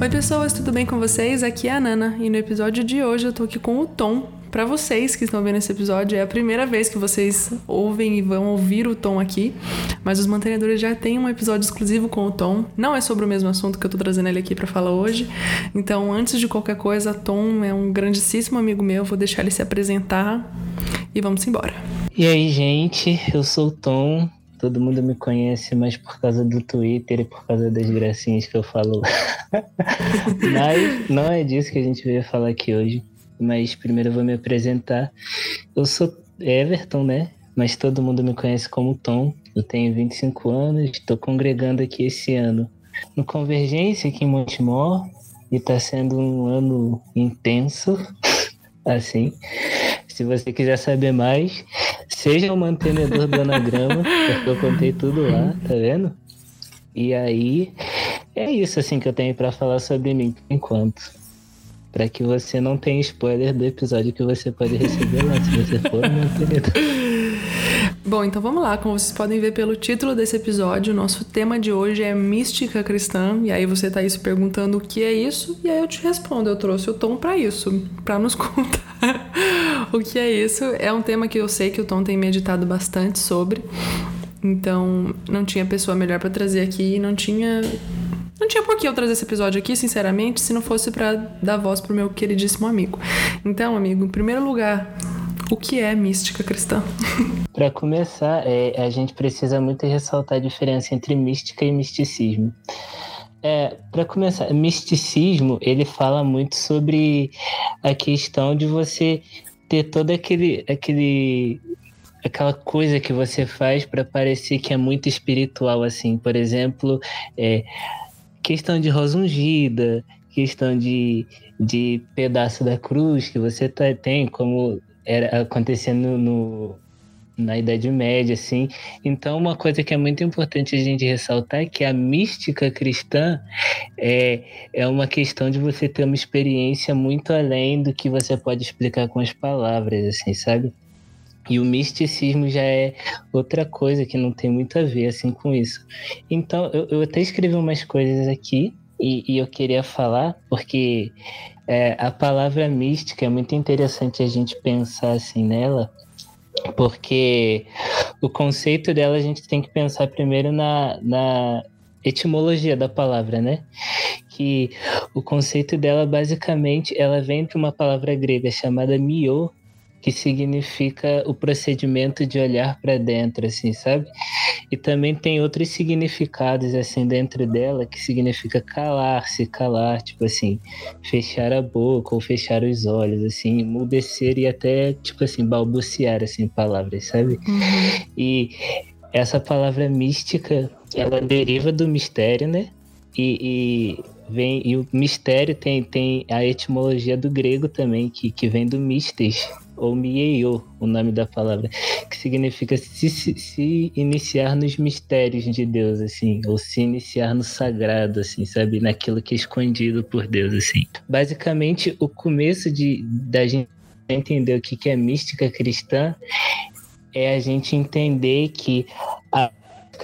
Oi, pessoas, tudo bem com vocês? Aqui é a Nana e no episódio de hoje eu tô aqui com o Tom. Para vocês que estão vendo esse episódio, é a primeira vez que vocês ouvem e vão ouvir o Tom aqui, mas os mantenedores já têm um episódio exclusivo com o Tom. Não é sobre o mesmo assunto que eu tô trazendo ele aqui para falar hoje. Então, antes de qualquer coisa, Tom é um grandíssimo amigo meu, vou deixar ele se apresentar e vamos embora. E aí, gente, eu sou o Tom, Todo mundo me conhece mais por causa do Twitter e por causa das gracinhas que eu falo. Mas não é disso que a gente veio falar aqui hoje. Mas primeiro eu vou me apresentar. Eu sou Everton, né? Mas todo mundo me conhece como Tom. Eu tenho 25 anos, estou congregando aqui esse ano no Convergência, aqui em Montemor. E está sendo um ano intenso, assim. Se você quiser saber mais, seja o mantenedor do anagrama, porque eu contei tudo lá, tá vendo? E aí, é isso assim que eu tenho para falar sobre mim por enquanto. Para que você não tenha spoiler do episódio que você pode receber lá, se você for um mantenedor. Bom, então vamos lá. Como vocês podem ver pelo título desse episódio, nosso tema de hoje é mística cristã. E aí você tá aí se perguntando o que é isso, e aí eu te respondo. Eu trouxe o Tom para isso, para nos contar o que é isso. É um tema que eu sei que o Tom tem meditado bastante sobre. Então, não tinha pessoa melhor para trazer aqui e não tinha não tinha por que eu trazer esse episódio aqui, sinceramente, se não fosse para dar voz pro meu queridíssimo amigo. Então, amigo, em primeiro lugar, o que é mística cristã? Para começar, é, a gente precisa muito ressaltar a diferença entre mística e misticismo. É, para começar, misticismo ele fala muito sobre a questão de você ter todo aquele, aquele aquela coisa que você faz para parecer que é muito espiritual assim por exemplo é, questão de rosa ungida questão de, de pedaço da cruz que você tá, tem como era acontecendo no, na Idade Média, assim. Então, uma coisa que é muito importante a gente ressaltar é que a mística cristã é, é uma questão de você ter uma experiência muito além do que você pode explicar com as palavras, assim, sabe? E o misticismo já é outra coisa que não tem muito a ver assim com isso. Então, eu, eu até escrevi umas coisas aqui e, e eu queria falar, porque é, a palavra mística é muito interessante a gente pensar assim nela, porque o conceito dela a gente tem que pensar primeiro na, na etimologia da palavra, né? Que o conceito dela basicamente ela vem de uma palavra grega chamada mio, que significa o procedimento de olhar para dentro, assim, sabe? E também tem outros significados, assim, dentro dela, que significa calar-se, calar, tipo assim, fechar a boca ou fechar os olhos, assim, emudecer e até, tipo assim, balbuciar, assim, palavras, sabe? Uhum. E essa palavra mística, ela deriva do mistério, né? E, e, vem e o mistério tem, tem a etimologia do grego também, que, que vem do mistes, ou mieio, o nome da palavra, que significa se, se, se, iniciar nos mistérios de Deus, assim, ou se iniciar no sagrado, assim, sabe, naquilo que é escondido por Deus, assim. Basicamente, o começo de da gente entender o que, que é mística cristã é a gente entender que a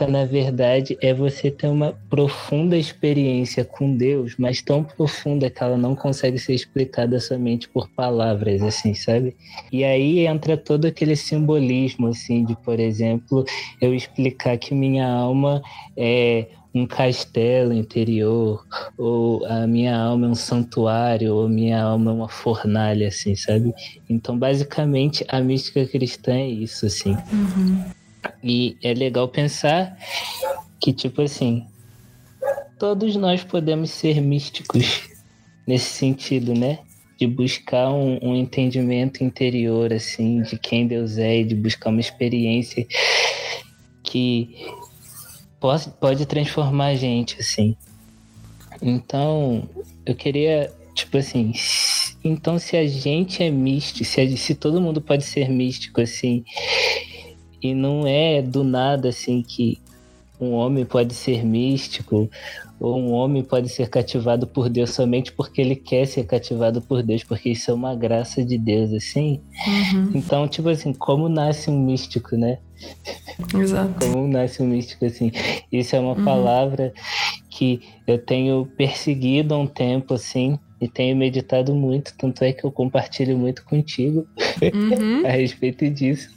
na verdade, é você ter uma profunda experiência com Deus, mas tão profunda que ela não consegue ser explicada somente por palavras, assim, sabe? E aí entra todo aquele simbolismo, assim, de, por exemplo, eu explicar que minha alma é um castelo interior, ou a minha alma é um santuário, ou minha alma é uma fornalha, assim, sabe? Então, basicamente, a mística cristã é isso, assim. Uhum. E é legal pensar que, tipo assim, todos nós podemos ser místicos nesse sentido, né? De buscar um, um, entendimento interior, assim, de quem Deus é e de buscar uma experiência que pode, pode transformar a gente, assim. Então, eu queria, tipo assim, então se a gente é místico, se, a, se todo mundo pode ser místico, assim, e não é do nada assim que um homem pode ser místico ou um homem pode ser cativado por Deus somente porque ele quer ser cativado por Deus, porque isso é uma graça de Deus, assim. Uhum. Então, tipo assim, como nasce um místico, né? Exato. Como nasce um místico, assim. Isso é uma uhum. palavra que eu tenho perseguido há um tempo, assim, e tenho meditado muito, tanto é que eu compartilho muito contigo uhum. a respeito disso.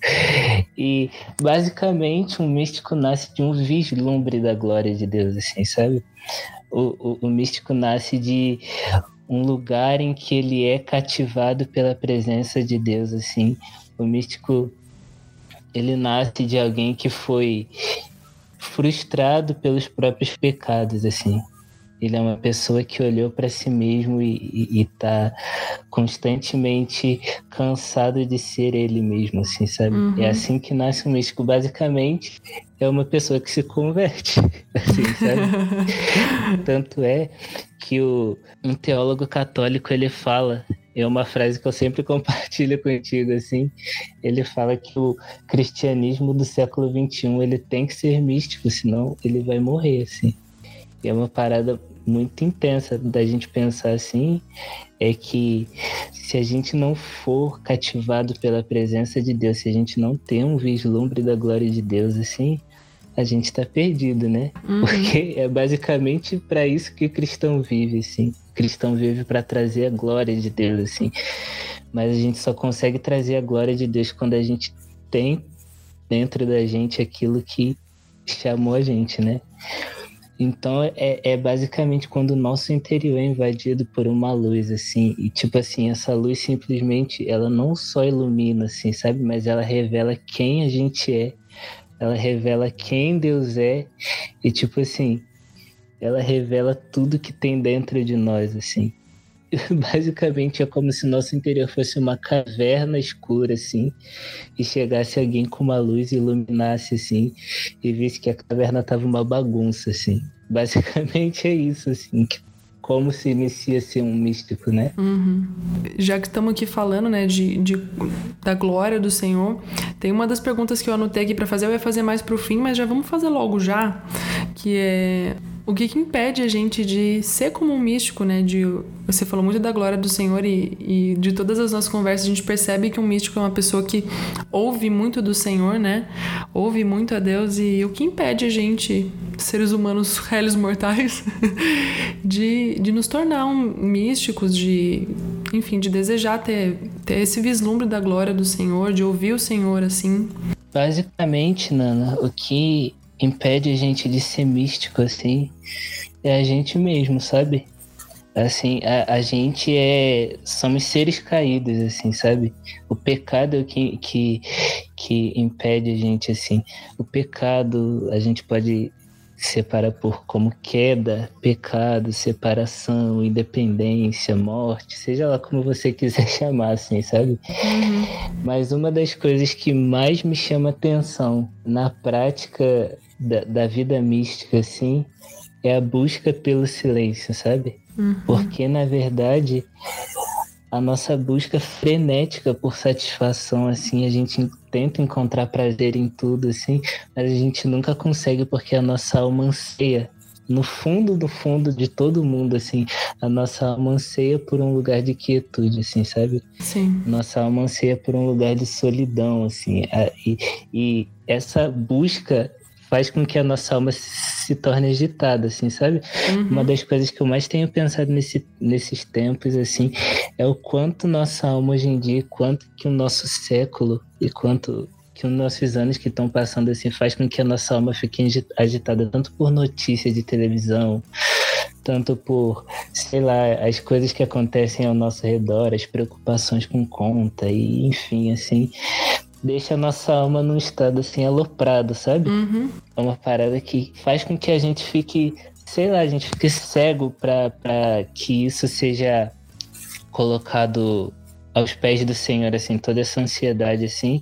E basicamente um místico nasce de um vislumbre da glória de Deus, assim, sabe? O, o, o místico nasce de um lugar em que ele é cativado pela presença de Deus, assim. O místico ele nasce de alguém que foi frustrado pelos próprios pecados, assim. Ele é uma pessoa que olhou para si mesmo e está constantemente cansado de ser ele mesmo, assim, sabe? É uhum. É assim que nasce um místico. Basicamente, é uma pessoa que se converte, assim, sabe? Tanto é que o, um teólogo católico ele fala é uma frase que eu sempre compartilho contigo, assim. Ele fala que o cristianismo do século XXI ele tem que ser místico, senão ele vai morrer, assim. E é uma parada muito intensa da gente pensar assim, é que se a gente não for cativado pela presença de Deus, se a gente não tem um vislumbre da glória de Deus, assim, a gente está perdido, né? Uhum. Porque é basicamente para isso que o cristão vive, assim cristão vive para trazer a glória de Deus, assim. Mas a gente só consegue trazer a glória de Deus quando a gente tem dentro da gente aquilo que chamou a gente, né? Então é, é basicamente quando o nosso interior é invadido por uma luz, assim, e tipo assim, essa luz simplesmente ela não só ilumina, assim, sabe? Mas ela revela quem a gente é, ela revela quem Deus é, e tipo assim, ela revela tudo que tem dentro de nós, assim. Basicamente é como se nosso interior fosse uma caverna escura, assim, e chegasse alguém com uma luz e iluminasse, assim, e visse que a caverna tava uma bagunça, assim. Basicamente é isso, assim, como se inicia ser um místico, né? Uhum. Já que estamos aqui falando, né, de, de, da glória do Senhor, tem uma das perguntas que eu anotei aqui para fazer, eu ia fazer mais pro fim, mas já vamos fazer logo já, que é o que, que, impede a gente de ser como um místico, né? De, você falou muito da glória do Senhor e, e, de todas as nossas conversas a gente percebe que um místico é uma pessoa que ouve muito do Senhor, né? Ouve muito a Deus e o que impede a gente, seres humanos réis mortais, de, de nos tornar um, místicos, de, enfim, de desejar ter, ter esse vislumbre da glória do Senhor, de ouvir o Senhor assim? Basicamente, Nana, o que impede a gente de ser místico, assim, é a gente mesmo, sabe? Assim, a, a gente é. Somos seres caídos, assim, sabe? O pecado é o que, que, que impede a gente, assim. O pecado a gente pode separa por como queda, pecado, separação, independência, morte, seja lá como você quiser chamar, assim, sabe? Uhum. Mas uma das coisas que mais me chama atenção na prática da, da vida mística, assim, é a busca pelo silêncio, sabe? Uhum. Porque, na verdade, a nossa busca frenética por satisfação, assim, a gente tenta encontrar prazer em tudo, assim, mas a gente nunca consegue porque a nossa alma anseia. No fundo, do fundo de todo mundo, assim, a nossa alma anseia por um lugar de quietude, assim, sabe? Sim. Nossa alma anseia por um lugar de solidão, assim, e, e essa busca faz com que a nossa alma se torne agitada, assim, sabe? Uhum. Uma das coisas que eu mais tenho pensado nesse, nesses tempos, assim, é o quanto nossa alma hoje em dia, quanto que o nosso século e quanto que os nossos anos que estão passando, assim, faz com que a nossa alma fique agitada tanto por notícias de televisão, tanto por, sei lá, as coisas que acontecem ao nosso redor, as preocupações com conta e, enfim, assim, deixa a nossa alma num estado assim aloprado, sabe? Uhum. É uma parada que faz com que a gente fique, sei lá, a gente fique cego para que isso seja colocado aos pés do Senhor, assim, toda essa ansiedade, assim,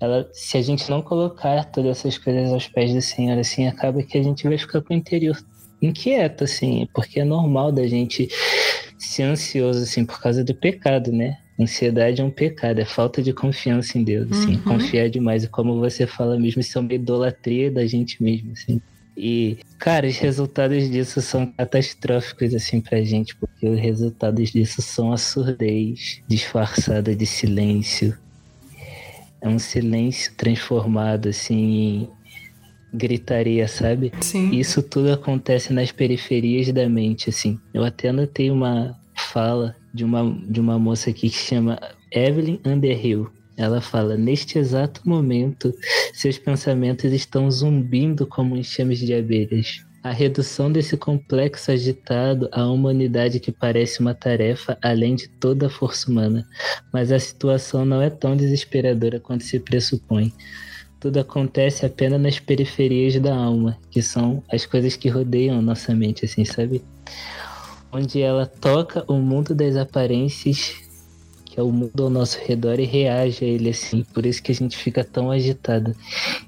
ela, se a gente não colocar todas essas coisas aos pés do Senhor, assim, acaba que a gente vai ficar com o interior inquieto, assim, porque é normal da gente ser ansioso, assim, por causa do pecado, né? Ansiedade é um pecado, é falta de confiança em Deus, assim, uhum. confiar demais. E como você fala mesmo, isso é uma idolatria da gente mesmo, assim. E, cara, os resultados disso são catastróficos, assim, pra gente, porque os resultados disso são a surdez disfarçada de silêncio. É um silêncio transformado, assim, em gritaria, sabe? Sim. Isso tudo acontece nas periferias da mente, assim. Eu até anotei uma fala de uma, de uma moça aqui que chama Evelyn Underhill. Ela fala: Neste exato momento, seus pensamentos estão zumbindo como enxames de abelhas. A redução desse complexo agitado a uma unidade que parece uma tarefa além de toda a força humana, mas a situação não é tão desesperadora quanto se pressupõe. Tudo acontece apenas nas periferias da alma, que são as coisas que rodeiam nossa mente, assim, sabe? Onde ela toca o mundo das aparências que é o mundo ao nosso redor e reage a ele assim. Por isso que a gente fica tão agitado.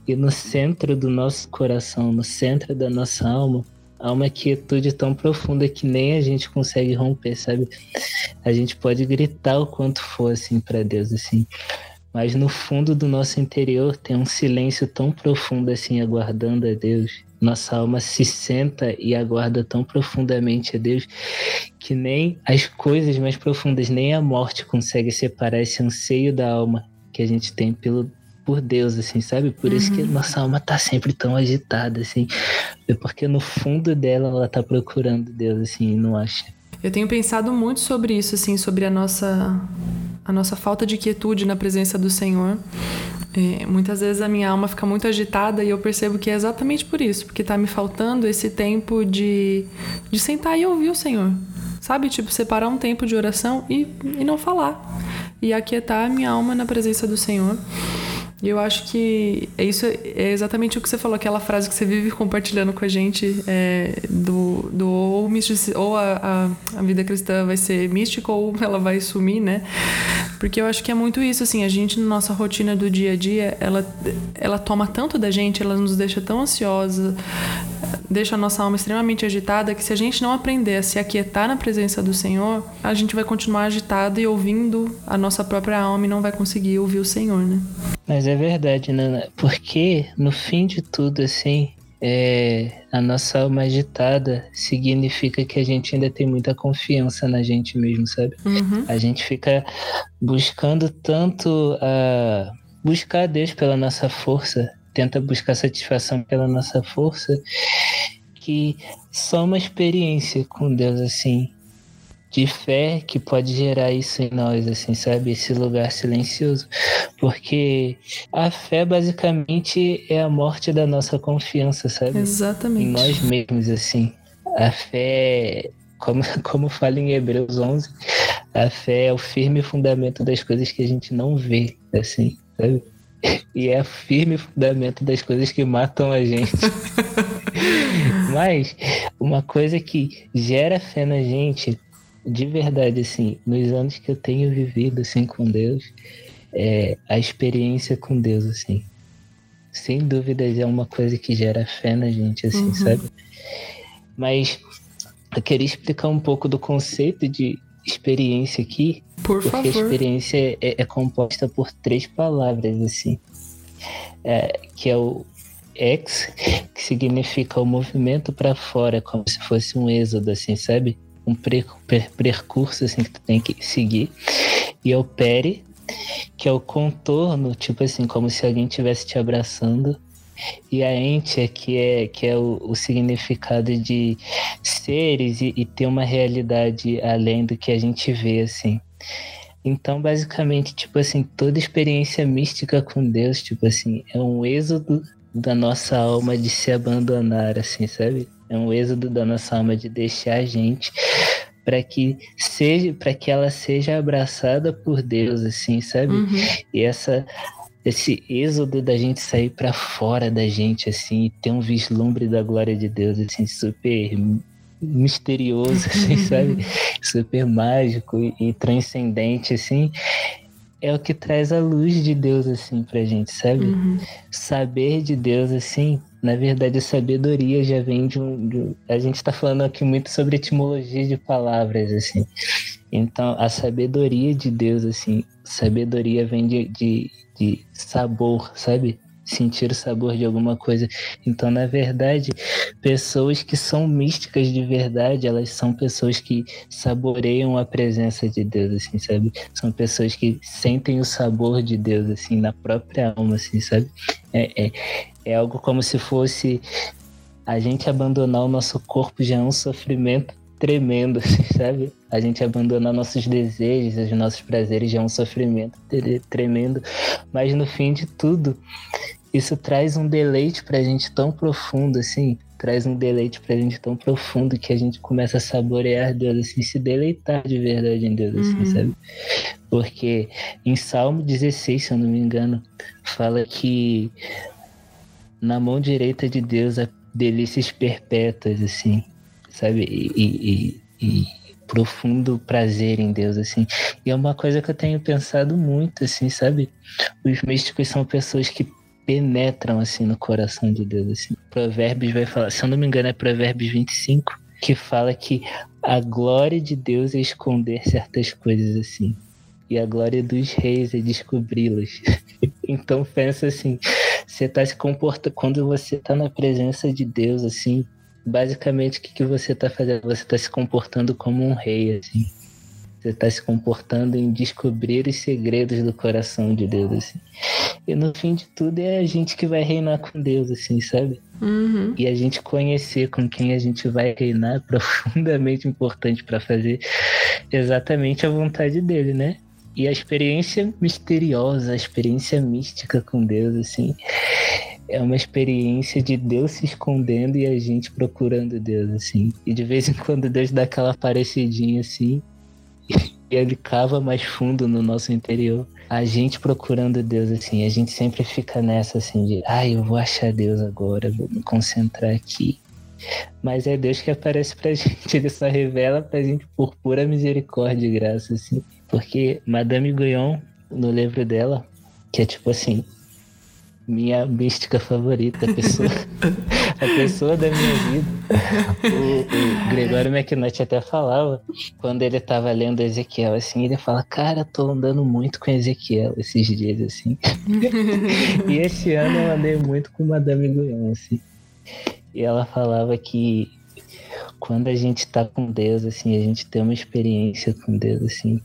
E no centro do nosso coração, no centro da nossa alma, há uma quietude tão profunda que nem a gente consegue romper, sabe? A gente pode gritar o quanto for assim para Deus assim. Mas no fundo do nosso interior tem um silêncio tão profundo assim aguardando a Deus nossa alma se senta e aguarda tão profundamente a Deus que nem as coisas mais profundas, nem a morte consegue separar esse anseio da alma que a gente tem pelo por Deus, assim, sabe? Por uhum. isso que uhum. nossa alma tá sempre tão agitada, assim. É porque no fundo dela ela tá procurando Deus, assim, e não acha. Eu tenho pensado muito sobre isso, assim, sobre a nossa a nossa falta de quietude na presença do Senhor. É, muitas vezes a minha alma fica muito agitada e eu percebo que é exatamente por isso, porque está me faltando esse tempo de, de sentar e ouvir o Senhor. Sabe? Tipo, separar um tempo de oração e, e não falar. E aquietar a minha alma na presença do Senhor. E eu acho que é isso é exatamente o que você falou, aquela frase que você vive compartilhando com a gente é, do, do ou, ou a, a, a, vida cristã vai ser mística ou ela vai sumir, né? Porque eu acho que é muito isso, assim, a gente na nossa rotina do dia a dia, ela, ela toma tanto da gente, ela nos deixa tão ansiosa, deixa a nossa alma extremamente agitada, que se a gente não aprender a se aquietar na presença do Senhor, a gente vai continuar agitado e ouvindo a nossa própria alma e não vai conseguir ouvir o Senhor, né? Mas é verdade, Nana, porque no fim de tudo, assim, é, a nossa alma agitada significa que a gente ainda tem muita confiança na gente mesmo, sabe? Uhum. A gente fica buscando tanto a buscar Deus pela nossa força, tenta buscar satisfação pela nossa força, que só uma experiência com Deus assim de fé que pode gerar isso em nós, assim, sabe? Esse lugar silencioso. Porque a fé basicamente é a morte da nossa confiança, sabe? Exatamente. Em nós mesmos, assim. A fé, como, como fala em Hebreus 11, a fé é o firme fundamento das coisas que a gente não vê, assim, sabe? E é o firme fundamento das coisas que matam a gente. Mas uma coisa que gera fé na gente de verdade, assim, nos anos que eu tenho vivido, assim, com Deus, é, a experiência com Deus, assim, sem dúvidas é uma coisa que gera fé na gente, assim, uhum. sabe? Mas eu queria explicar um pouco do conceito de experiência aqui. Por porque favor. a experiência é, é, composta por três palavras, assim. É, que é o ex, que significa o movimento para fora, como se fosse um êxodo, assim, sabe? um per, per, percurso assim, que tu tem que seguir. E é o pere, que é o contorno, tipo assim, como se alguém estivesse te abraçando. E a ente, que é, que é o, o significado de seres e, e ter uma realidade além do que a gente vê, assim. Então, basicamente, tipo assim, toda experiência mística com Deus, tipo assim, é um êxodo da nossa alma de se abandonar, assim, sabe? É um êxodo da nossa alma de deixar a gente para que seja para que ela seja abraçada por Deus assim sabe uhum. e essa esse êxodo da gente sair para fora da gente assim e ter um vislumbre da glória de Deus assim super misterioso assim sabe super mágico e, e transcendente assim é o que traz a luz de Deus assim pra gente sabe uhum. saber de Deus assim na verdade, a sabedoria já vem de um. De, a gente está falando aqui muito sobre etimologia de palavras, assim. Então, a sabedoria de Deus, assim, sabedoria vem de, de, de sabor, sabe? sentir o sabor de alguma coisa. Então, na verdade, pessoas que são místicas de verdade, elas são pessoas que saboreiam a presença de Deus, assim, sabe? São pessoas que sentem o sabor de Deus, assim, na própria alma, assim, sabe? É, é, É algo como se fosse a gente abandonar o nosso corpo já é um sofrimento tremendo, sabe? A gente abandonar nossos desejos, os nossos prazeres já é um sofrimento tremendo. Mas no fim de tudo, isso traz um deleite pra gente tão profundo, assim, traz um deleite pra gente tão profundo que a gente começa a saborear Deus, assim, se deleitar de verdade em Deus, assim, uhum. sabe? Porque em Salmo 16, se eu não me engano, fala que na mão direita de Deus há delícias perpétuas, assim, sabe? E, e, e, profundo prazer em Deus, assim. E é uma coisa que eu tenho pensado muito, assim, sabe? Os místicos são pessoas que penetram assim no coração de Deus. Assim. Provérbios vai falar, se eu não me engano, é Provérbios 25, que fala que a glória de Deus é esconder certas coisas assim. E a glória dos reis é descobri-las. então pensa assim, você tá se comportando quando você tá na presença de Deus assim, basicamente o que, que você tá fazendo? Você tá se comportando como um rei assim. Você está se comportando em descobrir os segredos do coração de Deus, assim. E no fim de tudo é a gente que vai reinar com Deus, assim, sabe? Uhum. E a gente conhecer com quem a gente vai reinar é profundamente importante para fazer exatamente a vontade dele, né? E a experiência misteriosa, a experiência mística com Deus, assim, é uma experiência de Deus se escondendo e a gente procurando Deus, assim. E de vez em quando Deus dá aquela parecidinha assim, e ele cava mais fundo no nosso interior. A gente procurando Deus, assim, a gente sempre fica nessa, assim, de, ai, eu vou achar Deus agora, vou me concentrar aqui. Mas é Deus que aparece pra gente, ele só revela pra gente por pura misericórdia e graça, assim. Porque Madame Guyon, no livro dela, que é tipo assim, minha mística favorita, a pessoa, a pessoa da minha vida. O, o Gregório McNutt até falava, quando ele estava lendo Ezequiel, assim, ele fala, cara, tô andando muito com Ezequiel esses dias, assim. e esse ano eu andei muito com Madame Guion, assim. E ela falava que quando a gente tá com Deus, assim, a gente tem uma experiência com Deus, assim,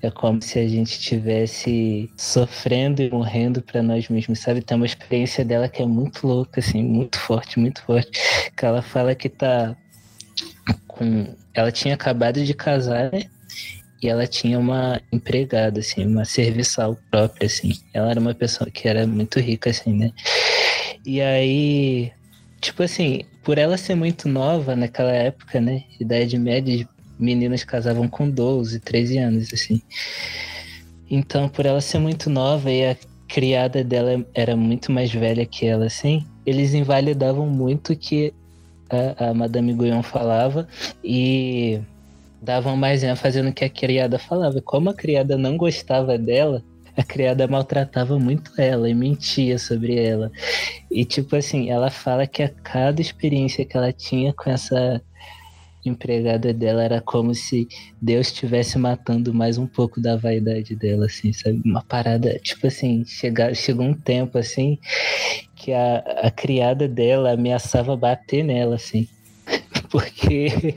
é como se a gente estivesse sofrendo e morrendo para nós mesmos, sabe? Tem uma experiência dela que é muito louca, assim, muito forte, muito forte. Que ela fala que tá com. Ela tinha acabado de casar, né? E ela tinha uma empregada, assim, uma serviçal própria, assim. Ela era uma pessoa que era muito rica, assim, né? E aí, tipo assim, por ela ser muito nova naquela época, né? Idade média, meninas casavam com 12, 13 anos, assim. Então, por ela ser muito nova e a criada dela era muito mais velha que ela, assim, eles invalidavam muito o que a, a Madame Guyon falava e davam mais ênfase no que a criada falava. Como a criada não gostava dela, a criada maltratava muito ela e mentia sobre ela. E, tipo assim, ela fala que a cada experiência que ela tinha com essa empregada dela era como se Deus estivesse matando mais um pouco da vaidade dela, assim, sabe? Uma parada, tipo assim, chega, chegou um tempo, assim, que a, a criada dela ameaçava bater nela, assim. Porque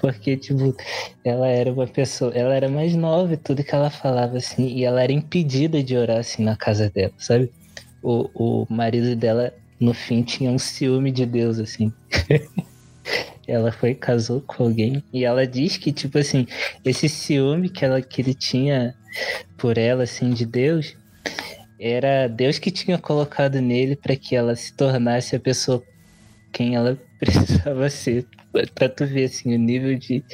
porque, tipo, ela era uma pessoa, ela era mais nova e tudo que ela falava, assim, e ela era impedida de orar, assim, na casa dela, sabe? O, o marido dela, no fim, tinha um ciúme de Deus, assim. ela foi casou com alguém e ela diz que tipo assim esse ciúme que ela que ele tinha por ela assim de Deus era Deus que tinha colocado nele para que ela se tornasse a pessoa quem ela precisava ser pra tu ver, assim, o nível de,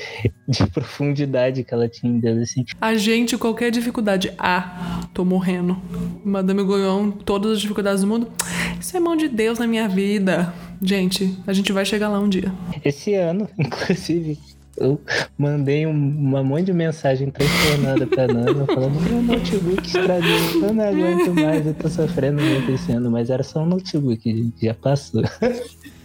de profundidade que ela tinha em Deus, assim. A gente, qualquer dificuldade, ah, tô morrendo. Madame Goyon, todas as dificuldades do mundo, isso é mão de Deus na minha vida. Gente, a gente vai chegar lá um dia. Esse ano, inclusive, eu mandei um, uma monte de mensagem transtornada pra Nana, falando: meu notebook estragou, eu não aguento mais, eu tô sofrendo muito esse ano, mas era só um notebook, gente, já passou.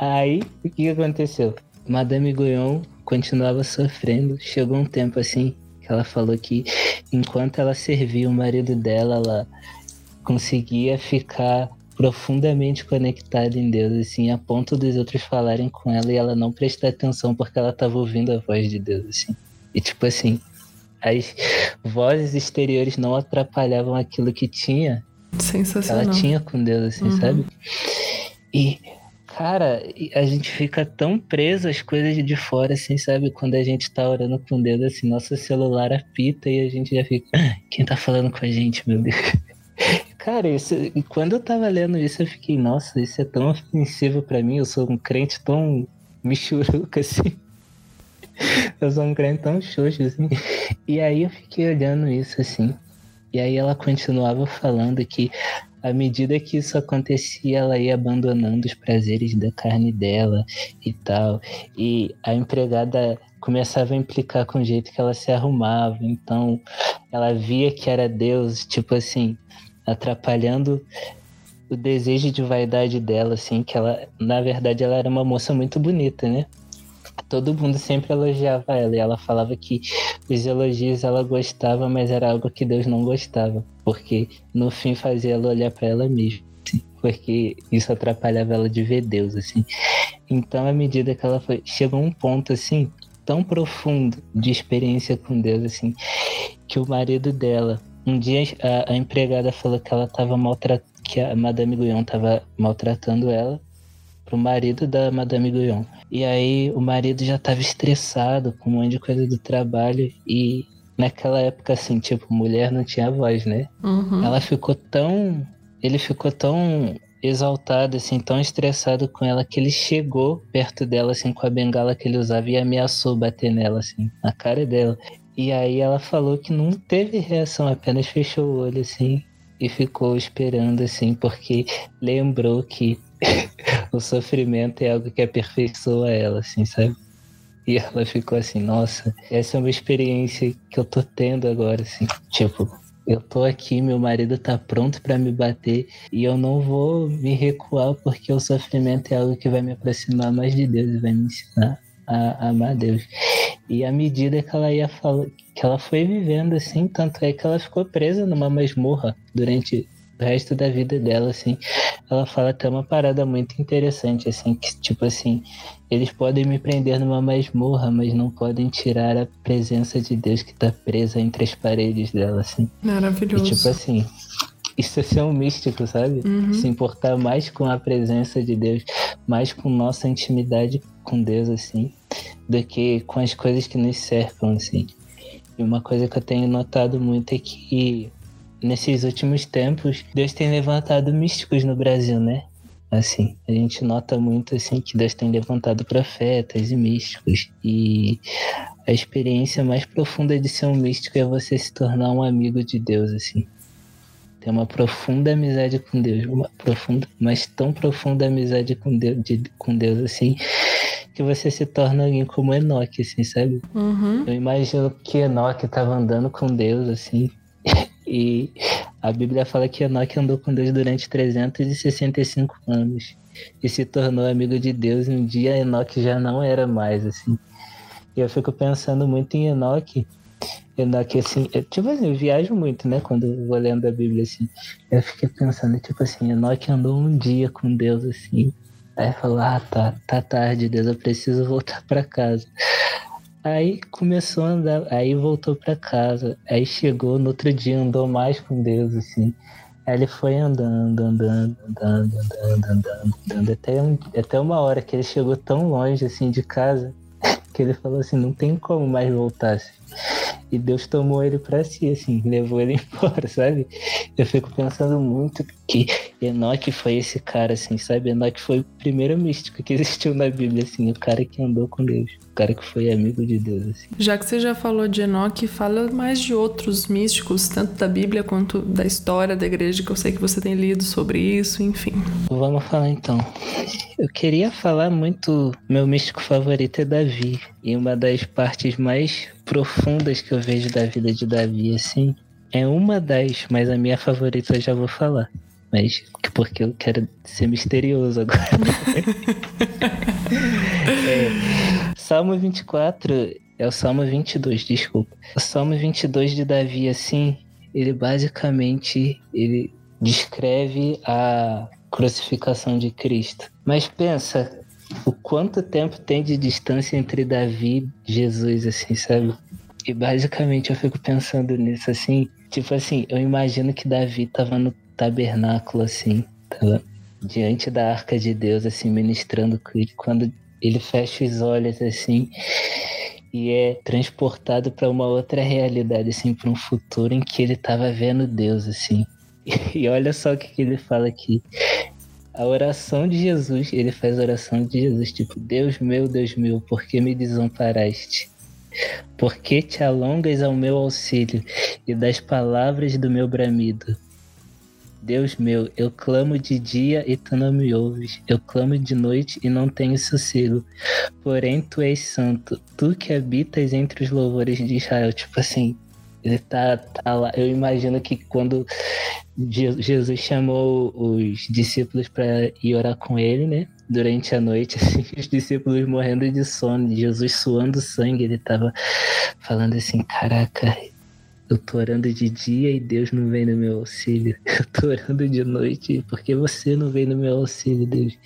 Aí, o que aconteceu? Madame Guyon continuava sofrendo, chegou um tempo assim, que ela falou que enquanto ela servia o marido dela, ela conseguia ficar profundamente conectada em Deus, assim, a ponto dos outros falarem com ela e ela não prestar atenção porque ela estava ouvindo a voz de Deus, assim. E tipo assim, as vozes exteriores não atrapalhavam aquilo que tinha Sensacional. ela tinha com Deus, assim, Uhum. sabe? E, cara, a gente fica tão preso às coisas de fora, assim, sabe? Quando a gente tá orando com Deus, assim, nosso celular apita e a gente já fica. "Ah, Quem tá falando com a gente, meu Deus? Cara, isso, quando eu tava lendo isso, eu fiquei, nossa, isso é tão ofensivo pra mim. Eu sou um crente tão michuruca, assim. Eu sou um crente tão xoxo, assim. E aí eu fiquei olhando isso, assim. E aí ela continuava falando que à medida que isso acontecia, ela ia abandonando os prazeres da carne dela e tal. E a empregada começava a implicar com o jeito que ela se arrumava. Então, ela via que era Deus, tipo assim, atrapalhando o desejo de vaidade dela, assim, que ela, na verdade, ela era uma moça muito bonita, né? Todo mundo sempre elogiava ela e ela falava que os elogios ela gostava, mas era algo que Deus não gostava, porque no fim fazia ela olhar para ela mesma, assim, porque isso atrapalhava ela de ver Deus, assim. Então, à medida que ela foi, chegou um ponto assim tão profundo de experiência com Deus, assim, que o marido dela, um dia a, a empregada falou que ela estava maltratando, que a Madame Guyon estava maltratando ela pro marido da Madame Guyon. E aí o marido já tava estressado com um monte de coisa do trabalho e naquela época assim, tipo, mulher não tinha voz, né? Uhum. Ela ficou tão. Ele ficou tão exaltado, assim, tão estressado com ela que ele chegou perto dela, assim, com a bengala que ele usava e ameaçou bater nela, assim, na cara dela. E aí ela falou que não teve reação, apenas fechou o olho, assim, e ficou esperando, assim, porque lembrou que o sofrimento é algo que aperfeiçoa ela, assim, sabe? E ela ficou assim, nossa, essa é uma experiência que eu tô tendo agora, assim. Tipo, eu tô aqui, meu marido tá pronto para me bater e eu não vou me recuar porque o sofrimento é algo que vai me aproximar mais de Deus e vai me ensinar a, a amar Deus. E à medida que ela ia falar, que ela foi vivendo assim, tanto é que ela ficou presa numa masmorra durante resto da vida dela, assim. Ela fala até uma parada muito interessante, assim, que tipo assim, eles podem me prender numa masmorra, mas não podem tirar a presença de Deus que tá presa entre as paredes dela, assim. E Maravilhoso. tipo assim, isso é ser um místico, sabe? Uhum. Se importar mais com a presença de Deus, mais com nossa intimidade com Deus, assim, do que com as coisas que nos cercam, assim. E uma coisa que eu tenho notado muito é que nesses últimos tempos, Deus tem levantado místicos no Brasil, né? Assim, a gente nota muito assim que Deus tem levantado profetas e místicos. E a experiência mais profunda de ser um místico é você se tornar um amigo de Deus, assim. Ter uma profunda amizade com Deus, uma profunda, mas tão profunda amizade com Deus, de- com Deus assim, que você se torna alguém como Enoque, assim, sabe? Uhum. Eu imagino que Enoque estava andando com Deus, assim, e a Bíblia fala que Enoque andou com Deus durante 365 anos e se tornou amigo de Deus. E um dia Enoque já não era mais, assim. E eu fico pensando muito em Enoque. Enoque, assim, eu, tipo assim, eu viajo muito, né, quando vou lendo a Bíblia, assim. Eu fiquei pensando, tipo assim, Enoque andou um dia com Deus, assim. Aí falou, ah, tá, tá tarde, Deus, eu preciso voltar pra casa. Aí começou a andar, aí voltou pra casa. Aí chegou no outro dia, andou mais com Deus, assim. Aí ele foi andando, andando, andando, andando, andando, andando, até, um, até uma hora que ele chegou tão longe, assim, de casa, que ele falou assim, não tem como mais voltar, assim. E Deus tomou ele pra si, assim, levou ele embora, sabe? Eu fico pensando muito que Enoque foi esse cara, assim, sabe? Enoque foi o primeiro místico que existiu na Bíblia, assim, o cara que andou com Deus, o cara que foi amigo de Deus, assim. Já que você já falou de Enoque, fala mais de outros místicos, tanto da Bíblia quanto da história da igreja, que eu sei que você tem lido sobre isso, enfim. Vamos falar então. Eu queria falar muito. Meu místico favorito é Davi. E uma das partes mais profundas que eu vejo da vida de Davi, assim, é uma das, mas a minha favorita eu já vou falar. Mas porque eu quero ser misterioso agora. É, Salmo 24 é o Salmo 22, desculpa. O Salmo 22 de Davi, assim, ele basicamente ele descreve a crucificação de Cristo. Mas pensa o quanto tempo tem de distância entre Davi e Jesus, assim, sabe? E basicamente eu fico pensando nisso, assim, tipo assim, eu imagino que Davi tava no tabernáculo, assim, tava diante da arca de Deus, assim, ministrando. Quando ele fecha os olhos, assim, e é transportado para uma outra realidade, assim, para um futuro em que ele estava vendo Deus, assim. E olha só o que ele fala aqui. A oração de Jesus, ele faz a oração de Jesus, tipo, Deus meu, Deus meu, por que me desamparaste? Por que te alongas ao meu auxílio e das palavras do meu bramido? Deus meu, eu clamo de dia e tu não me ouves. Eu clamo de noite e não tenho sossego. Porém, tu és santo, tu que habitas entre os louvores de Israel. Tipo assim, ele tá, tá lá. Eu imagino que quando Jesus chamou os discípulos para ir orar com ele, né? Durante a noite, assim, os discípulos morrendo de sono, Jesus suando sangue, ele tava falando assim: Caraca, eu tô orando de dia e Deus não vem no meu auxílio. Eu tô orando de noite porque você não vem no meu auxílio, Deus.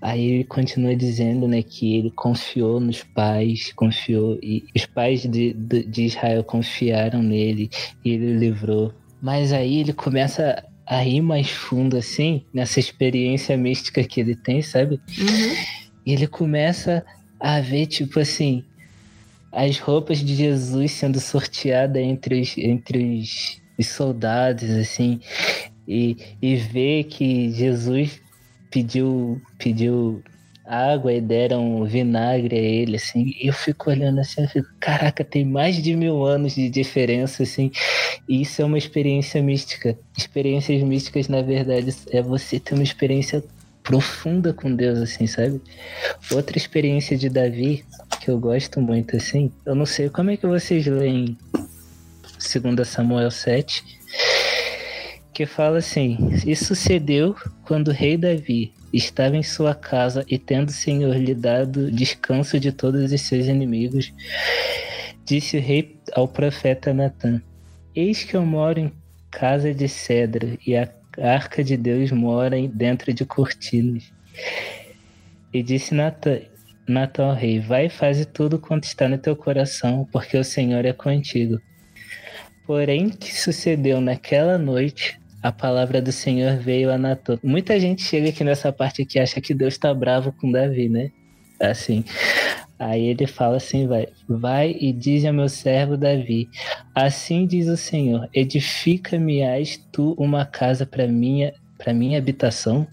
Aí ele continua dizendo, né, que ele confiou nos pais, confiou e os pais de, de, Israel confiaram nele e ele livrou. Mas aí ele começa a ir mais fundo, assim, nessa experiência mística que ele tem, sabe? Uhum. E ele começa a ver, tipo assim, as roupas de Jesus sendo sorteadas entre os, entre os, os soldados, assim, e, e ver que Jesus pediu, pediu água e deram vinagre a ele, assim, e eu fico olhando assim, eu fico, caraca, tem mais de mil anos de diferença, assim, e isso é uma experiência mística. Experiências místicas, na verdade, é você ter uma experiência profunda com Deus, assim, sabe? Outra experiência de Davi, que eu gosto muito, assim, eu não sei como é que vocês leem 2 Samuel 7, que fala assim: E sucedeu quando o rei Davi estava em sua casa e, tendo o Senhor lhe dado descanso de todos os seus inimigos, disse o rei ao profeta Natã: Eis que eu moro em casa de cedro e a arca de Deus mora dentro de cortinas. E disse Natan, Natan ao rei: Vai e faz tudo quanto está no teu coração, porque o Senhor é contigo. Porém, que sucedeu naquela noite, a palavra do Senhor veio a Natan. Muita gente chega aqui nessa parte que acha que Deus está bravo com Davi, né? Assim, Aí ele fala assim, vai, vai e diz ao meu servo Davi, assim diz o Senhor, edifica-me-ás tu uma casa para minha, para minha habitação?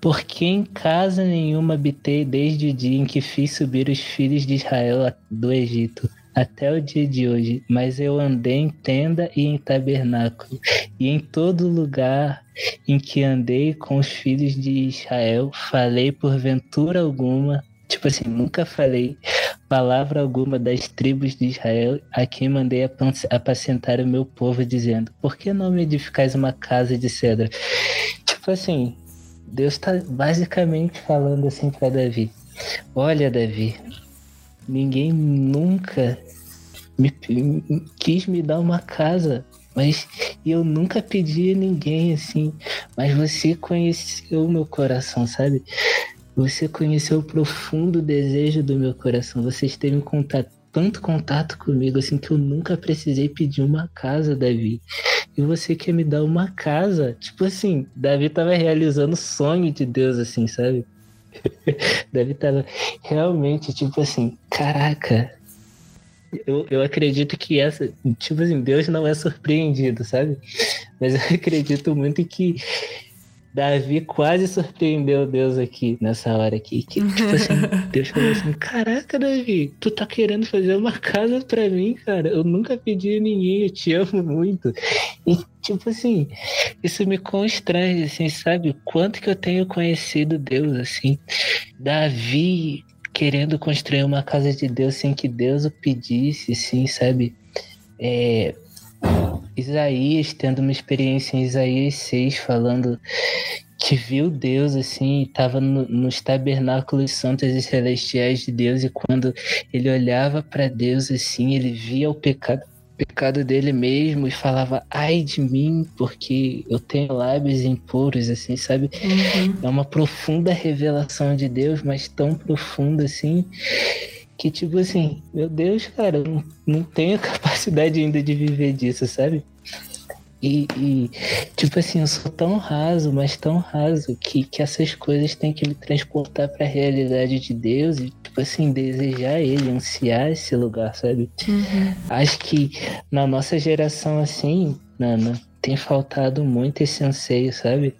Porque em casa nenhuma habitei desde o dia em que fiz subir os filhos de Israel do Egito, até o dia de hoje, mas eu andei em tenda e em tabernáculo, e em todo lugar em que andei com os filhos de Israel, falei por ventura alguma Tipo assim, nunca falei palavra alguma das tribos de Israel a quem mandei apacentar o meu povo, dizendo: Por que não me edificais uma casa de cedro? Tipo assim, Deus está basicamente falando assim para Davi: Olha, Davi, ninguém nunca me, quis me dar uma casa, mas eu nunca pedi a ninguém assim, mas você conheceu o meu coração, sabe? Você conheceu o profundo desejo do meu coração. Você esteve em contato, tanto contato comigo assim que eu nunca precisei pedir uma casa, Davi. E você quer me dar uma casa? Tipo assim, Davi estava realizando o sonho de Deus, assim, sabe? Davi estava realmente, tipo assim, caraca. Eu, eu acredito que essa, tipo assim, Deus não é surpreendido, sabe? Mas eu acredito muito que Davi quase surpreendeu Deus aqui, nessa hora aqui. Que, tipo assim, Deus falou assim: Caraca, Davi, tu tá querendo fazer uma casa pra mim, cara. Eu nunca pedi a ninguém, eu te amo muito. E, tipo assim, isso me constrange, assim, sabe? Quanto que eu tenho conhecido Deus, assim. Davi querendo construir uma casa de Deus sem que Deus o pedisse, assim, sabe? É, Isaías tendo uma experiência em Isaías 6 falando que viu Deus assim, estava no, nos tabernáculos santos e celestiais de Deus e quando ele olhava para Deus assim, ele via o pecado pecado dele mesmo e falava ai de mim porque eu tenho lábios impuros assim sabe uhum. é uma profunda revelação de Deus mas tão profunda assim que, tipo assim, meu Deus, cara, eu não, não tenho capacidade ainda de viver disso, sabe? E, e, tipo assim, eu sou tão raso, mas tão raso, que, que essas coisas têm que me transportar para a realidade de Deus e, tipo assim, desejar Ele, ansiar esse lugar, sabe? Uhum. Acho que na nossa geração, assim, Nana, tem faltado muito esse anseio, sabe?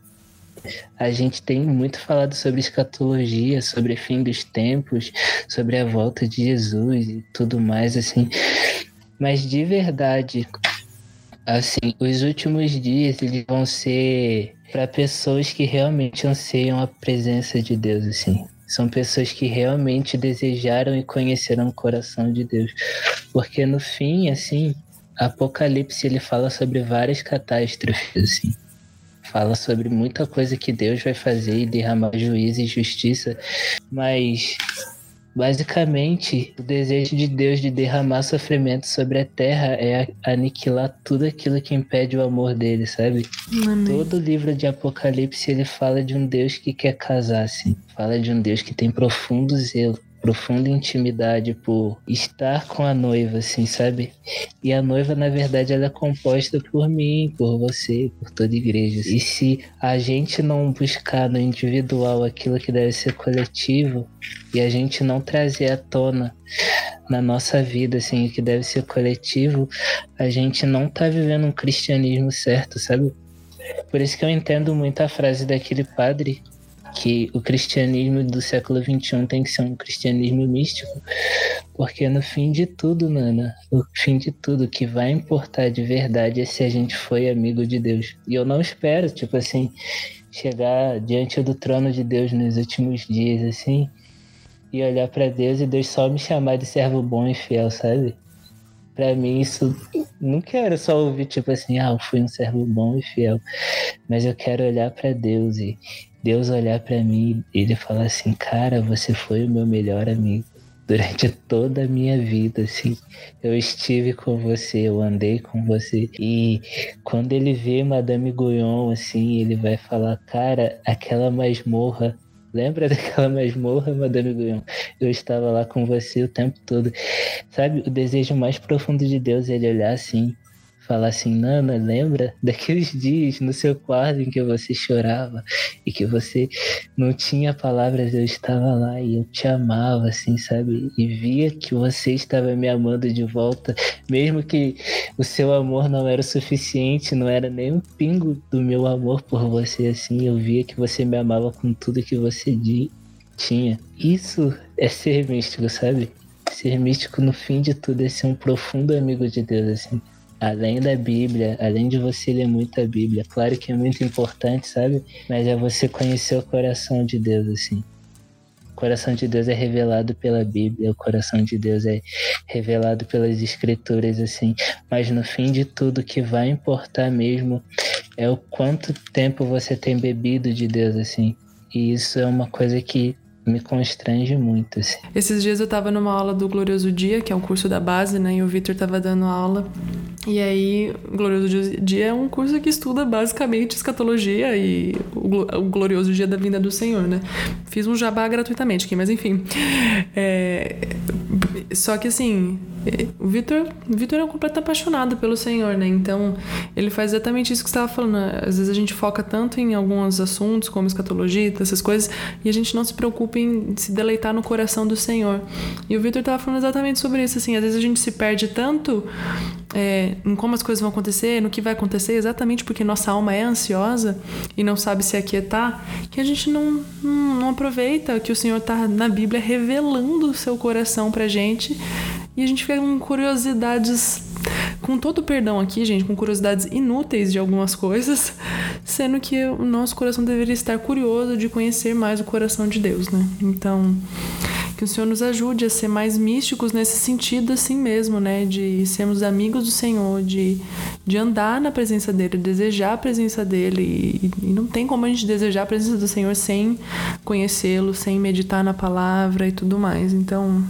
A gente tem muito falado sobre escatologia, sobre fim dos tempos, sobre a volta de Jesus e tudo mais, assim. Mas de verdade, Assim, os últimos dias eles vão ser para pessoas que realmente anseiam a presença de Deus, assim. São pessoas que realmente desejaram e conheceram o coração de Deus. Porque no fim, assim, Apocalipse ele fala sobre várias catástrofes, assim. Fala sobre muita coisa que Deus vai fazer e derramar juízo e justiça, mas Basicamente, o desejo de Deus de derramar sofrimento sobre a terra é aniquilar tudo aquilo que impede o amor dele, sabe? Amém. Todo livro de Apocalipse ele fala de um Deus que quer casar, assim. Fala de um Deus que tem profundo zelo profunda intimidade por estar com a noiva, assim, sabe? E a noiva, na verdade, ela é composta por mim, por você, por toda a igreja. E se a gente não buscar no individual aquilo que deve ser coletivo, e a gente não trazer à tona na nossa vida, assim, que deve ser coletivo, a gente não tá vivendo um cristianismo certo, sabe? Por isso que eu entendo muito a frase daquele padre que o cristianismo do século XXI tem que ser um cristianismo místico, porque no fim de tudo, Nana, no fim de tudo, que vai importar de verdade é se a gente foi amigo de Deus. E eu não espero, tipo assim, chegar diante do trono de Deus nos últimos dias, assim, e olhar para Deus e Deus só me chamar de servo bom e fiel, sabe? Para mim, isso não quero só ouvir, tipo assim, ah, eu fui um servo bom e fiel, mas eu quero olhar para Deus e Deus olhar para mim e ele falar assim, cara, você foi o meu melhor amigo durante toda a minha vida, assim. Eu estive com você, eu andei com você. E quando ele vê Madame Guyon, assim, ele vai falar, cara, aquela masmorra. Lembra daquela masmorra, Madame Guyon? Eu estava lá com você o tempo todo. Sabe, o desejo mais profundo de Deus é ele olhar assim falar assim, Nana, lembra daqueles dias no seu quarto em que você chorava e que você não tinha palavras, eu estava lá e eu te amava, assim, sabe? E via que você estava me amando de volta, mesmo que o seu amor não era o suficiente, não era nem um pingo do meu amor por você, assim, eu via que você me amava com tudo que você tinha. Isso é ser místico, sabe? Ser místico no fim de tudo é ser um profundo amigo de Deus, assim além da Bíblia, além de você ler muita Bíblia, claro que é muito importante, sabe? Mas é você conhecer o coração de Deus, assim. O coração de Deus é revelado pela Bíblia, o coração de Deus é revelado pelas Escrituras, assim. Mas no fim de tudo, o que vai importar mesmo é o quanto tempo você tem bebido de Deus, assim. E isso é uma coisa que me constrange muito. Assim. Esses dias eu tava numa aula do Glorioso Dia, que é um curso da base, né? E o Victor tava dando aula. E aí, Glorioso Dia é um curso que estuda basicamente escatologia e o Glorioso Dia da Vinda do Senhor, né? Fiz um jabá gratuitamente aqui, mas enfim. É... Só que assim, o Vitor, Vitor é um completo apaixonado pelo Senhor, né? Então, ele faz exatamente isso que você estava falando. Às vezes a gente foca tanto em alguns assuntos, como escatologia, essas coisas, e a gente não se preocupa em se deleitar no coração do Senhor. E o Vitor estava falando exatamente sobre isso, assim. Às vezes a gente se perde tanto é, em como as coisas vão acontecer, no que vai acontecer, exatamente porque nossa alma é ansiosa e não sabe se aquietar, que a gente não, não, não aproveita que o Senhor está na Bíblia revelando o seu coração pra gente e a gente fica com curiosidades, com todo o perdão aqui, gente, com curiosidades inúteis de algumas coisas, sendo que o nosso coração deveria estar curioso de conhecer mais o coração de Deus, né? Então, que o Senhor nos ajude a ser mais místicos nesse sentido assim mesmo, né? De sermos amigos do Senhor, de, de andar na presença dele, desejar a presença dele. E, e não tem como a gente desejar a presença do Senhor sem conhecê-lo, sem meditar na palavra e tudo mais. Então,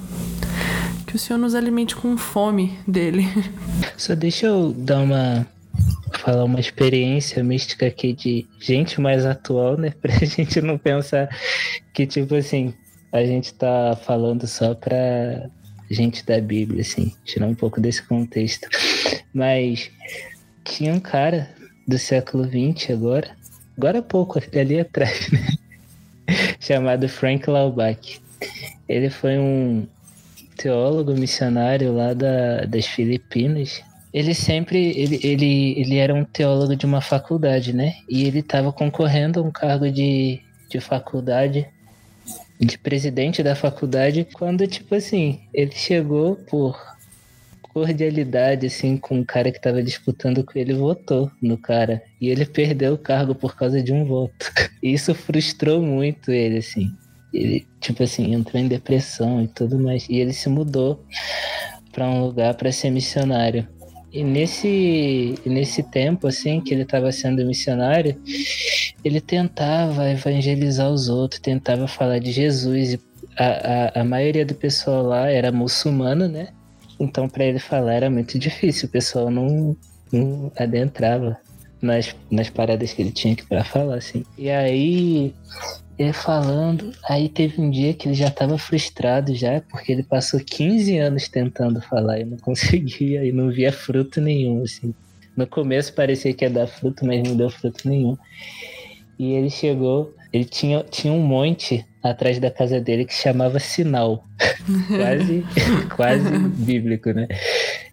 que o Senhor nos alimente com fome dele. Só deixa eu dar uma. falar uma experiência mística aqui de gente mais atual, né? Pra gente não pensar que, tipo assim, a gente tá falando só pra gente da Bíblia, assim, tirar um pouco desse contexto. Mas tinha um cara do século XX agora, agora há pouco, ali atrás, né? chamado Frank Laubach. Ele foi um teólogo missionário lá da, das Filipinas. Ele sempre ele, ele, ele era um teólogo de uma faculdade, né? E ele estava concorrendo a um cargo de, de faculdade, de presidente da faculdade, quando, tipo assim, ele chegou por cordialidade, assim, com o cara que tava disputando com ele, votou no cara. E ele perdeu o cargo por causa de um voto. Isso frustrou muito ele, assim. Ele, tipo assim, entrou em depressão e tudo mais. E ele se mudou para um lugar para ser missionário. E nesse, nesse tempo, assim, que ele estava sendo missionário, ele tentava evangelizar os outros, tentava falar de Jesus. E a, a, a maioria do pessoal lá era muçulmano, né? Então, para ele falar era muito difícil, o pessoal não, não adentrava nas, nas paradas que ele tinha que para falar, assim. E aí, ele falando, aí teve um dia que ele já estava frustrado já, porque ele passou 15 anos tentando falar e não conseguia, e não via fruto nenhum, assim. No começo parecia que ia dar fruto, mas não deu fruto nenhum. E ele chegou, ele tinha, tinha um monte atrás da casa dele que chamava Sinal. quase, quase bíblico, né?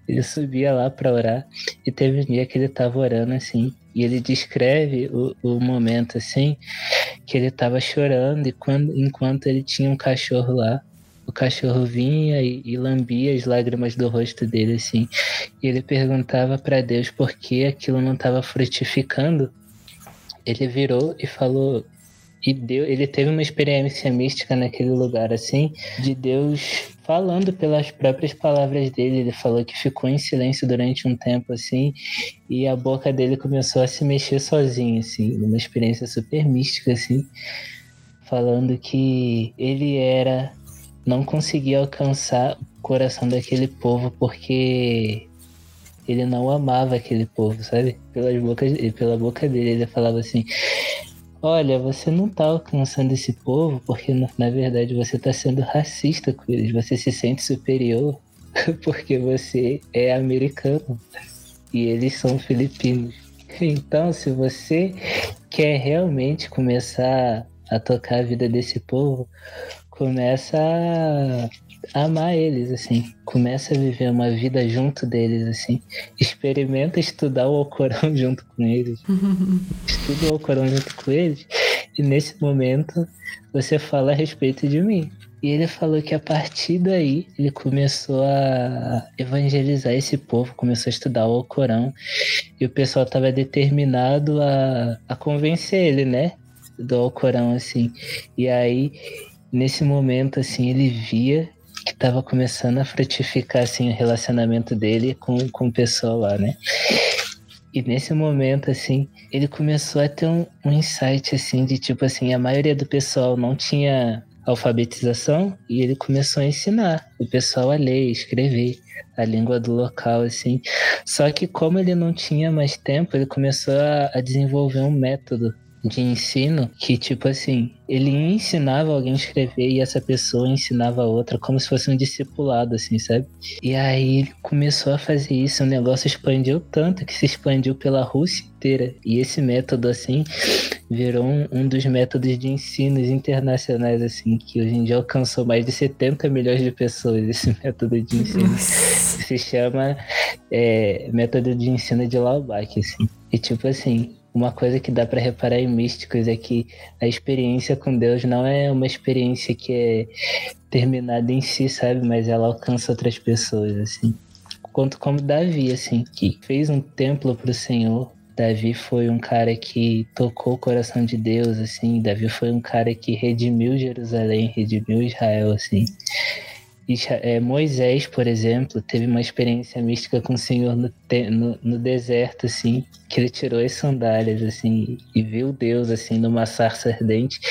Ele subia lá para orar e teve um dia que ele estava orando assim, e ele descreve o, o momento assim, que ele estava chorando e quando, enquanto ele tinha um cachorro lá, o cachorro vinha e, e, lambia as lágrimas do rosto dele assim. E ele perguntava para Deus por que aquilo não estava frutificando. Ele virou e falou: e deu, ele teve uma experiência mística naquele lugar, assim, de Deus falando pelas próprias palavras dele. Ele falou que ficou em silêncio durante um tempo, assim, e a boca dele começou a se mexer sozinho, assim, uma experiência super mística, assim, falando que ele era. não conseguia alcançar o coração daquele povo porque ele não amava aquele povo, sabe? Pelas bocas, pela boca dele, ele falava assim: Olha, você não tá alcançando esse povo porque na verdade você tá sendo racista com eles. Você se sente superior porque você é americano e eles são filipinos. Então, se você quer realmente começar a tocar a vida desse povo, começa a amar eles, assim. Começa a viver uma vida junto deles, assim. Experimenta estudar o Alcorão junto com eles. Estuda o Alcorão junto com eles. E nesse momento você fala a respeito de mim. E ele falou que a partir daí ele começou a evangelizar esse povo, começou a estudar o Alcorão. E o pessoal estava determinado a, a convencer ele, né? Do Alcorão, assim. E aí, nesse momento, assim, ele via que estava começando a frutificar assim, o relacionamento dele com, com o pessoal lá, né? E nesse momento, assim, ele começou a ter um, um insight, assim, de tipo assim, a maioria do pessoal não tinha alfabetização e ele começou a ensinar o pessoal a ler, escrever a língua do local, assim. Só que como ele não tinha mais tempo, ele começou a, a desenvolver um método de ensino que, tipo assim, ele ensinava alguém a escrever e essa pessoa ensinava a outra como se fosse um discipulado, assim, sabe? E aí ele começou a fazer isso, o negócio expandiu tanto que se expandiu pela Rússia inteira. E esse método, assim, virou um, um dos métodos de ensinos internacionais, assim, que hoje em dia alcançou mais de 70 milhões de pessoas, esse método de ensino. Se chama é, método de ensino de Laubach, assim. E tipo assim, uma coisa que dá para reparar em místicos é que a experiência com Deus não é uma experiência que é terminada em si, sabe? Mas ela alcança outras pessoas, assim. Quanto como Davi, assim, que fez um templo para o Senhor. Davi foi um cara que tocou o coração de Deus, assim. Davi foi um cara que redimiu Jerusalém, redimiu Israel, assim. É, Moisés, por exemplo, teve uma experiência mística com o Senhor no, no, no, deserto, assim, que ele tirou as sandálias, assim, e viu Deus, assim, numa sarça ardente.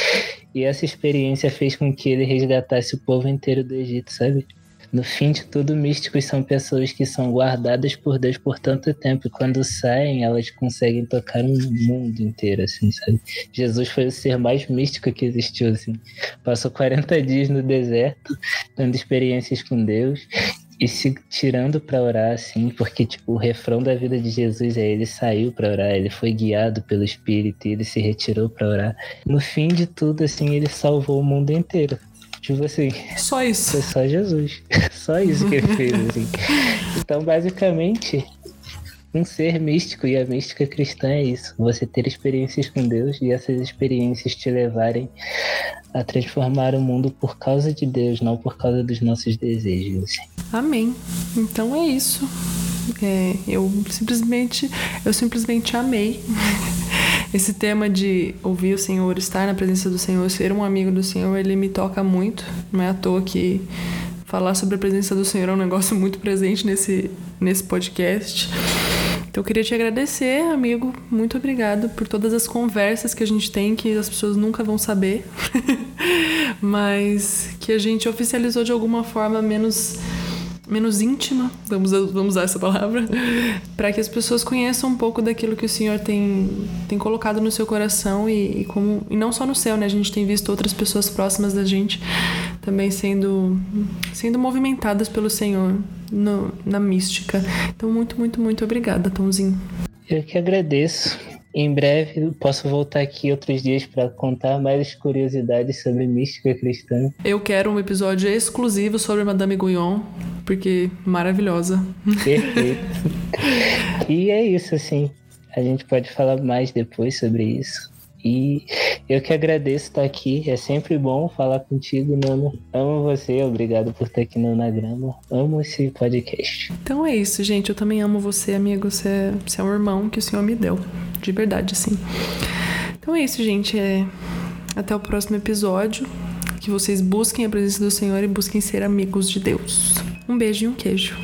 E essa experiência fez com que ele resgatasse o povo inteiro do Egito, sabe? No fim de tudo, místicos são pessoas que são guardadas por Deus por tanto tempo e quando saem, elas conseguem tocar um mundo inteiro, assim, sabe? Jesus foi o ser mais místico que existiu, assim. Passou 40 dias no deserto, tendo experiências com Deus e se tirando para orar, assim, porque, tipo, o refrão da vida de Jesus é ele saiu para orar, ele foi guiado pelo Espírito e ele se retirou para orar. No fim de tudo, assim, ele salvou o mundo inteiro. Tipo assim. Só isso. Foi só Jesus. Só isso que ele fez, assim. Então, basicamente, um ser místico e a mística cristã é isso. Você ter experiências com Deus e essas experiências te levarem a transformar o mundo por causa de Deus, não por causa dos nossos desejos. Assim. Amém. Então é isso. É, eu simplesmente eu simplesmente amei esse tema de ouvir o Senhor, estar na presença do Senhor, ser um amigo do Senhor, ele me toca muito. Não é à toa que falar sobre a presença do Senhor é um negócio muito presente nesse, nesse podcast. Então eu queria te agradecer, amigo. Muito obrigado por todas as conversas que a gente tem que as pessoas nunca vão saber, mas que a gente oficializou de alguma forma menos menos íntima, vamos, vamos usar essa palavra, para que as pessoas conheçam um pouco daquilo que o Senhor tem, tem colocado no seu coração e, e, como, e não só no céu, né? A gente tem visto outras pessoas próximas da gente também sendo, sendo movimentadas pelo Senhor no, na mística. Então, muito, muito, muito obrigada, Tomzinho. Eu que agradeço. Em breve posso voltar aqui outros dias para contar mais curiosidades sobre mística cristã. Eu quero um episódio exclusivo sobre Madame Guyon, porque maravilhosa. Perfeito. e é isso, assim. A gente pode falar mais depois sobre isso. E eu que agradeço estar aqui. É sempre bom falar contigo, Nano. Amo você, obrigado por estar aqui no Anagrama. Amo esse podcast. Então é isso, gente. Eu também amo você, amigo. Você é, você é um irmão que o Senhor me deu. De verdade, sim. Então é isso, gente. É... Até o próximo episódio. Que vocês busquem a presença do Senhor e busquem ser amigos de Deus. Um beijo e um queijo.